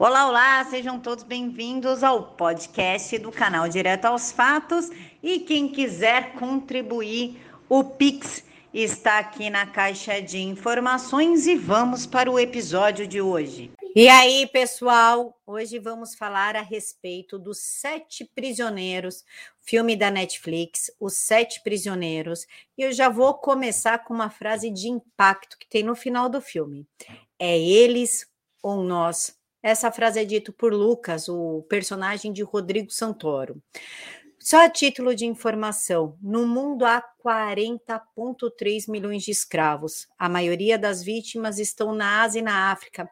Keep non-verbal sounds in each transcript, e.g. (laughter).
Olá, olá, sejam todos bem-vindos ao podcast do canal Direto aos Fatos. E quem quiser contribuir, o Pix está aqui na caixa de informações e vamos para o episódio de hoje. E aí, pessoal, hoje vamos falar a respeito dos Sete Prisioneiros, filme da Netflix, Os Sete Prisioneiros. E eu já vou começar com uma frase de impacto que tem no final do filme: É eles ou nós essa frase é dita por Lucas, o personagem de Rodrigo Santoro. Só a título de informação, no mundo há 40,3 milhões de escravos. A maioria das vítimas estão na Ásia e na África.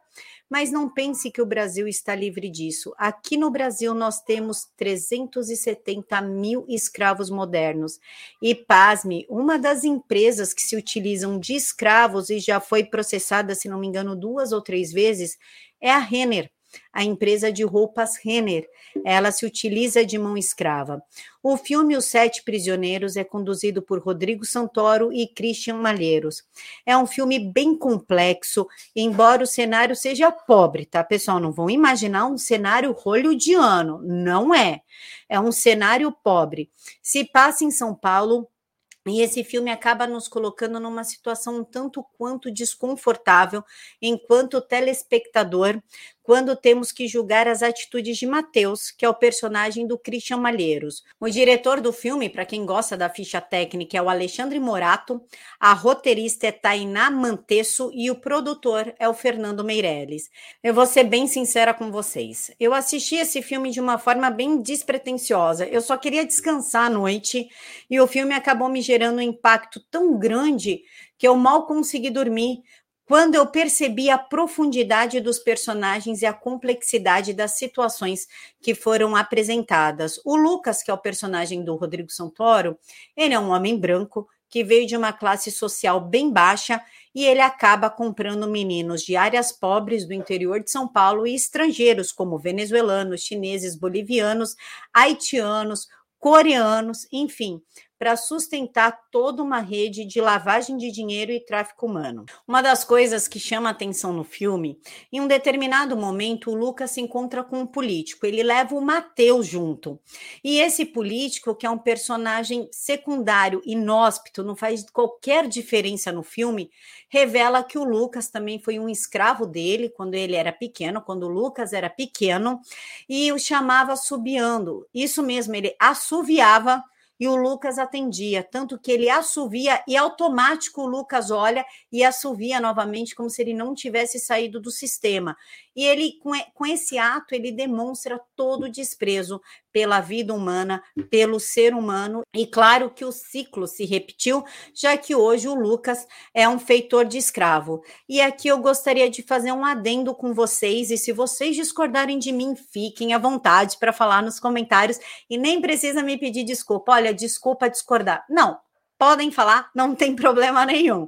Mas não pense que o Brasil está livre disso. Aqui no Brasil nós temos 370 mil escravos modernos. E pasme, uma das empresas que se utilizam de escravos e já foi processada, se não me engano, duas ou três vezes, é a Renner, a empresa de roupas Renner. Ela se utiliza de mão escrava. O filme Os Sete Prisioneiros é conduzido por Rodrigo Santoro e Christian Malheiros. É um filme bem complexo, embora o cenário seja pobre, tá, pessoal? Não vão imaginar um cenário hollywoodiano. Não é. É um cenário pobre. Se passa em São Paulo e esse filme acaba nos colocando numa situação um tanto quanto desconfortável, enquanto telespectador, quando temos que julgar as atitudes de Mateus, que é o personagem do Christian Malheiros. O diretor do filme, para quem gosta da ficha técnica, é o Alexandre Morato, a roteirista é Tainá Mantesso e o produtor é o Fernando Meirelles. Eu vou ser bem sincera com vocês. Eu assisti esse filme de uma forma bem despretensiosa. Eu só queria descansar à noite e o filme acabou me gerando um impacto tão grande que eu mal consegui dormir, quando eu percebi a profundidade dos personagens e a complexidade das situações que foram apresentadas. O Lucas, que é o personagem do Rodrigo Santoro, ele é um homem branco que veio de uma classe social bem baixa e ele acaba comprando meninos de áreas pobres do interior de São Paulo e estrangeiros, como venezuelanos, chineses, bolivianos, haitianos, coreanos, enfim, para sustentar toda uma rede de lavagem de dinheiro e tráfico humano. Uma das coisas que chama atenção no filme, em um determinado momento, o Lucas se encontra com um político, ele leva o Mateus junto. E esse político, que é um personagem secundário, inóspito, não faz qualquer diferença no filme, revela que o Lucas também foi um escravo dele quando ele era pequeno, quando o Lucas era pequeno, e o chamava assobiando. Isso mesmo, ele assoviava e o Lucas atendia, tanto que ele assovia e automático o Lucas olha e assovia novamente como se ele não tivesse saído do sistema. E ele com, esse ato ele demonstra todo o desprezo pela vida humana, pelo ser humano. E claro que o ciclo se repetiu, já que hoje o Lucas é um feitor de escravo. E aqui eu gostaria de fazer um adendo com vocês, e se vocês discordarem de mim, fiquem à vontade para falar nos comentários e nem precisa me pedir desculpa. Olha, desculpa discordar. Não, podem falar, não tem (laughs) problema nenhum.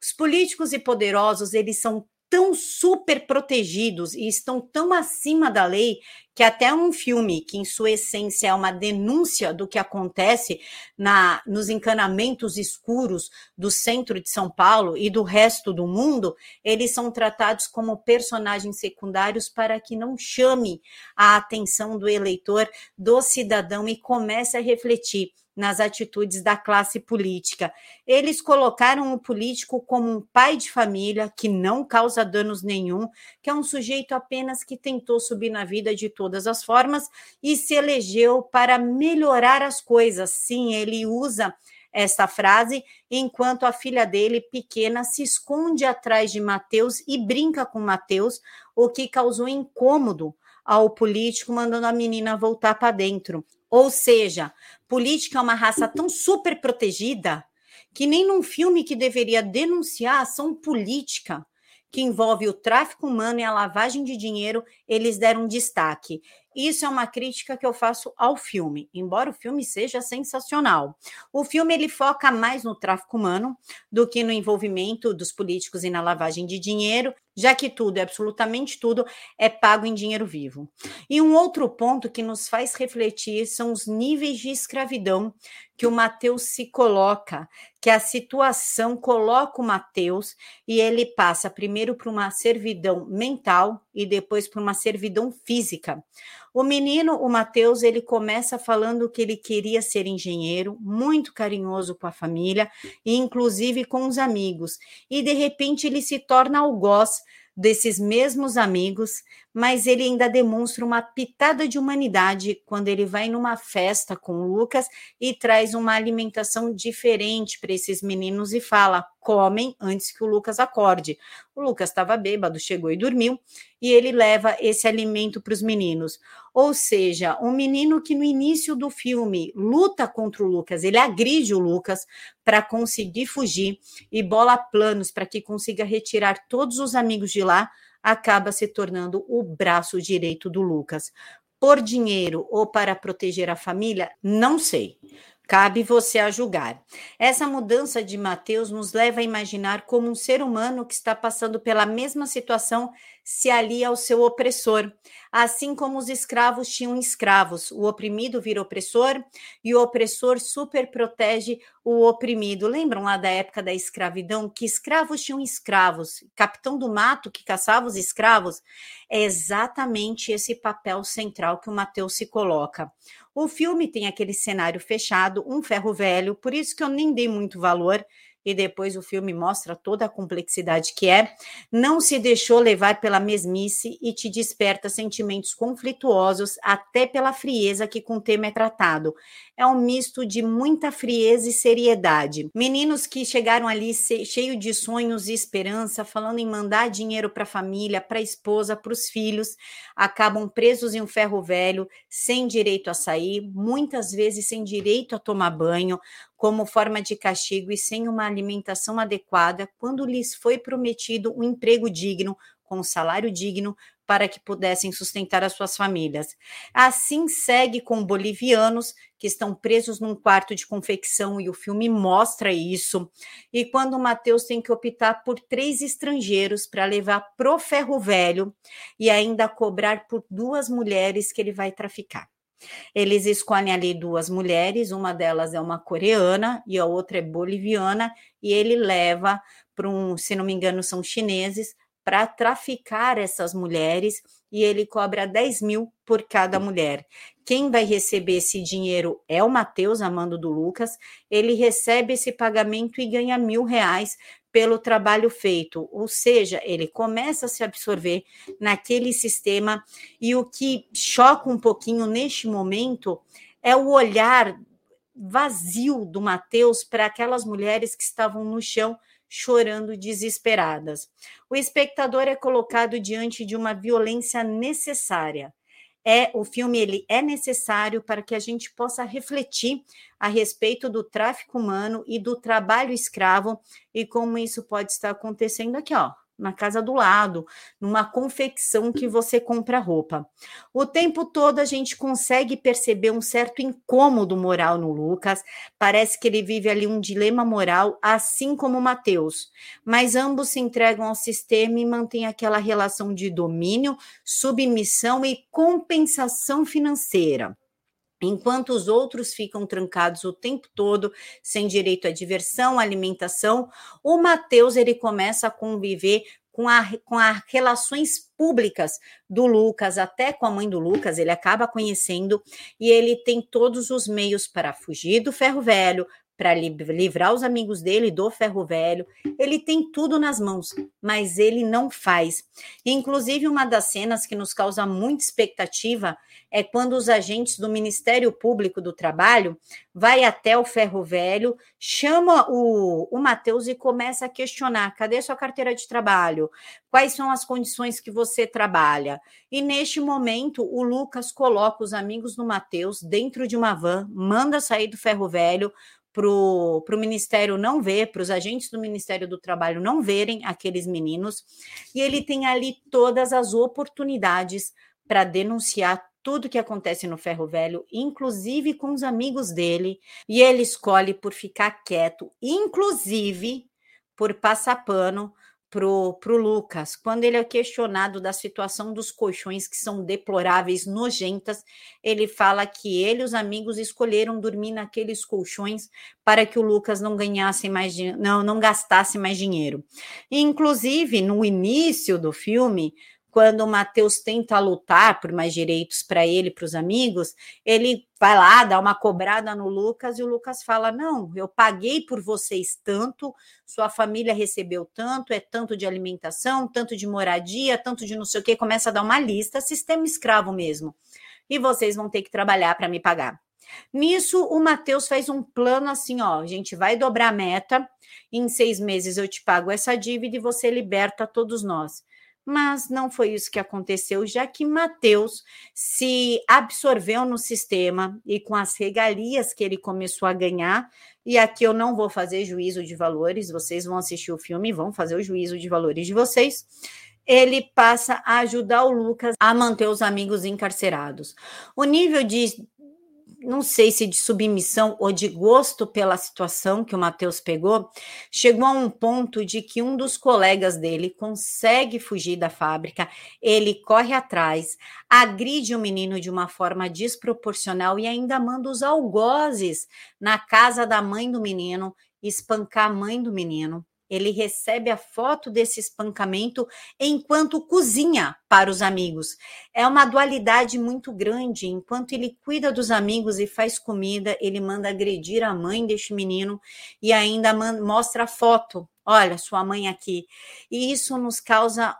Os políticos e poderosos, eles são tão super protegidos e estão tão acima da lei que até um filme que em sua essência é uma denúncia do que acontece na nos encanamentos escuros do centro de São Paulo e do resto do mundo, eles são tratados como personagens secundários para que não chame a atenção do eleitor, do cidadão e comece a refletir nas atitudes da classe política. Eles colocaram o político como um pai de família que não causa danos nenhum, que é um sujeito apenas que tentou subir na vida de todas as formas e se elegeu para melhorar as coisas. Sim, ele usa esta frase, enquanto a filha dele, pequena, se esconde atrás de Mateus e brinca com Mateus, o que causou incômodo ao político, mandando a menina voltar para dentro. Ou seja, política é uma raça tão super protegida que nem num filme que deveria denunciar ação política que envolve o tráfico humano e a lavagem de dinheiro, eles deram destaque. Isso é uma crítica que eu faço ao filme, embora o filme seja sensacional. O filme ele foca mais no tráfico humano do que no envolvimento dos políticos e na lavagem de dinheiro, já que tudo, absolutamente tudo, é pago em dinheiro vivo. E um outro ponto que nos faz refletir são os níveis de escravidão que o Mateus se coloca, que a situação coloca o Mateus e ele passa primeiro para uma servidão mental e depois para uma servidão física. O menino, o Mateus, ele começa falando que ele queria ser engenheiro, muito carinhoso com a família e inclusive com os amigos. E de repente ele se torna algoz desses mesmos amigos, mas ele ainda demonstra uma pitada de humanidade quando ele vai numa festa com o Lucas e traz uma alimentação diferente para esses meninos e fala: comem antes que o Lucas acorde. O Lucas estava bêbado, chegou e dormiu, e ele leva esse alimento para os meninos. Ou seja, um menino que no início do filme luta contra o Lucas, ele agride o Lucas para conseguir fugir e bola planos para que consiga retirar todos os amigos de lá acaba se tornando o braço direito do Lucas. Por dinheiro ou para proteger a família, não sei. Cabe você a julgar. Essa mudança de Mateus nos leva a imaginar como um ser humano que está passando pela mesma situação se alia ao seu opressor. Assim como os escravos tinham escravos, o oprimido vira opressor e o opressor super protege o oprimido. Lembram lá da época da escravidão que escravos tinham escravos, capitão do mato que caçava os escravos? É exatamente esse papel central que o Mateus se coloca. O filme tem aquele cenário fechado, um ferro velho, por isso que eu nem dei muito valor e depois o filme mostra toda a complexidade que é, não se deixou levar pela mesmice e te desperta sentimentos conflituosos até pela frieza que com o tema é tratado é um misto de muita frieza e seriedade. Meninos que chegaram ali cheio de sonhos e esperança, falando em mandar dinheiro para a família, para a esposa, para os filhos, acabam presos em um ferro velho, sem direito a sair, muitas vezes sem direito a tomar banho, como forma de castigo e sem uma alimentação adequada, quando lhes foi prometido um emprego digno, com um salário digno, para que pudessem sustentar as suas famílias. Assim segue com bolivianos que estão presos num quarto de confecção e o filme mostra isso. E quando o Matheus tem que optar por três estrangeiros para levar pro ferro velho e ainda cobrar por duas mulheres que ele vai traficar. Eles escolhem ali duas mulheres, uma delas é uma coreana e a outra é boliviana, e ele leva para um, se não me engano, são chineses, para traficar essas mulheres e ele cobra 10 mil por cada mulher. Quem vai receber esse dinheiro é o Matheus, amando do Lucas. Ele recebe esse pagamento e ganha mil reais pelo trabalho feito, ou seja, ele começa a se absorver naquele sistema. E o que choca um pouquinho neste momento é o olhar vazio do Matheus para aquelas mulheres que estavam no chão chorando desesperadas. O espectador é colocado diante de uma violência necessária. É o filme ele é necessário para que a gente possa refletir a respeito do tráfico humano e do trabalho escravo e como isso pode estar acontecendo aqui, ó, na casa do lado, numa confecção que você compra roupa. O tempo todo a gente consegue perceber um certo incômodo moral no Lucas, parece que ele vive ali um dilema moral, assim como o Mateus, mas ambos se entregam ao sistema e mantêm aquela relação de domínio, submissão e compensação financeira. Enquanto os outros ficam trancados o tempo todo, sem direito à diversão, alimentação, o Mateus ele começa a conviver com, a, com as relações públicas do Lucas, até com a mãe do Lucas, ele acaba conhecendo e ele tem todos os meios para fugir do ferro velho, para livrar os amigos dele do ferro velho. Ele tem tudo nas mãos, mas ele não faz. Inclusive, uma das cenas que nos causa muita expectativa é quando os agentes do Ministério Público do Trabalho vai até o ferro velho, chama o, o Matheus e começa a questionar: cadê sua carteira de trabalho? Quais são as condições que você trabalha? E neste momento, o Lucas coloca os amigos do Matheus dentro de uma van, manda sair do ferro velho para o Ministério não ver, para os agentes do Ministério do Trabalho não verem aqueles meninos, e ele tem ali todas as oportunidades para denunciar tudo que acontece no Ferro Velho, inclusive com os amigos dele, e ele escolhe por ficar quieto, inclusive por passar pano pro, pro Lucas, quando ele é questionado da situação dos colchões que são deploráveis, nojentas, ele fala que ele e os amigos escolheram dormir naqueles colchões para que o Lucas não ganhasse mais não não gastasse mais dinheiro. Inclusive, no início do filme, quando o Matheus tenta lutar por mais direitos para ele, para os amigos, ele vai lá, dá uma cobrada no Lucas e o Lucas fala: Não, eu paguei por vocês tanto, sua família recebeu tanto, é tanto de alimentação, tanto de moradia, tanto de não sei o que, começa a dar uma lista, sistema escravo mesmo. E vocês vão ter que trabalhar para me pagar. Nisso, o Matheus faz um plano assim: ó, a gente vai dobrar a meta, em seis meses eu te pago essa dívida e você liberta todos nós mas não foi isso que aconteceu, já que Mateus se absorveu no sistema e com as regalias que ele começou a ganhar, e aqui eu não vou fazer juízo de valores, vocês vão assistir o filme e vão fazer o juízo de valores de vocês. Ele passa a ajudar o Lucas a manter os amigos encarcerados. O nível de não sei se de submissão ou de gosto pela situação que o Matheus pegou, chegou a um ponto de que um dos colegas dele consegue fugir da fábrica, ele corre atrás, agride o menino de uma forma desproporcional e ainda manda os algozes na casa da mãe do menino, espancar a mãe do menino ele recebe a foto desse espancamento enquanto cozinha para os amigos. É uma dualidade muito grande. Enquanto ele cuida dos amigos e faz comida, ele manda agredir a mãe deste menino e ainda mostra a foto. Olha, sua mãe aqui. E isso nos causa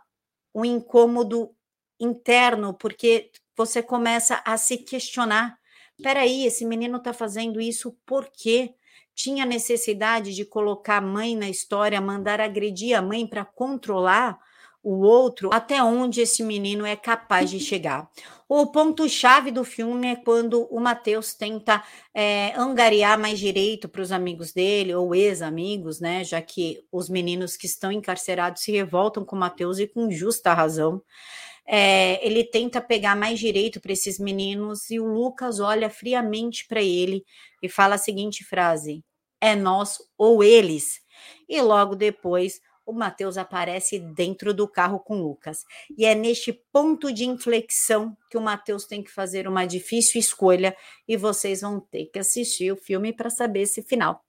um incômodo interno, porque você começa a se questionar. Peraí, esse menino está fazendo isso por quê? Tinha necessidade de colocar a mãe na história, mandar agredir a mãe para controlar o outro, até onde esse menino é capaz de chegar. O ponto-chave do filme é quando o Matheus tenta é, angariar mais direito para os amigos dele, ou ex-amigos, né? Já que os meninos que estão encarcerados se revoltam com o Matheus e com justa razão. É, ele tenta pegar mais direito para esses meninos e o Lucas olha friamente para ele e fala a seguinte frase: é nós ou eles. E logo depois o Mateus aparece dentro do carro com Lucas. E é neste ponto de inflexão que o Mateus tem que fazer uma difícil escolha e vocês vão ter que assistir o filme para saber esse final.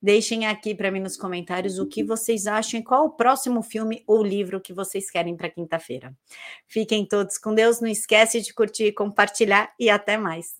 Deixem aqui para mim nos comentários o que vocês acham e qual o próximo filme ou livro que vocês querem para quinta-feira. Fiquem todos com Deus, não esquece de curtir, compartilhar e até mais.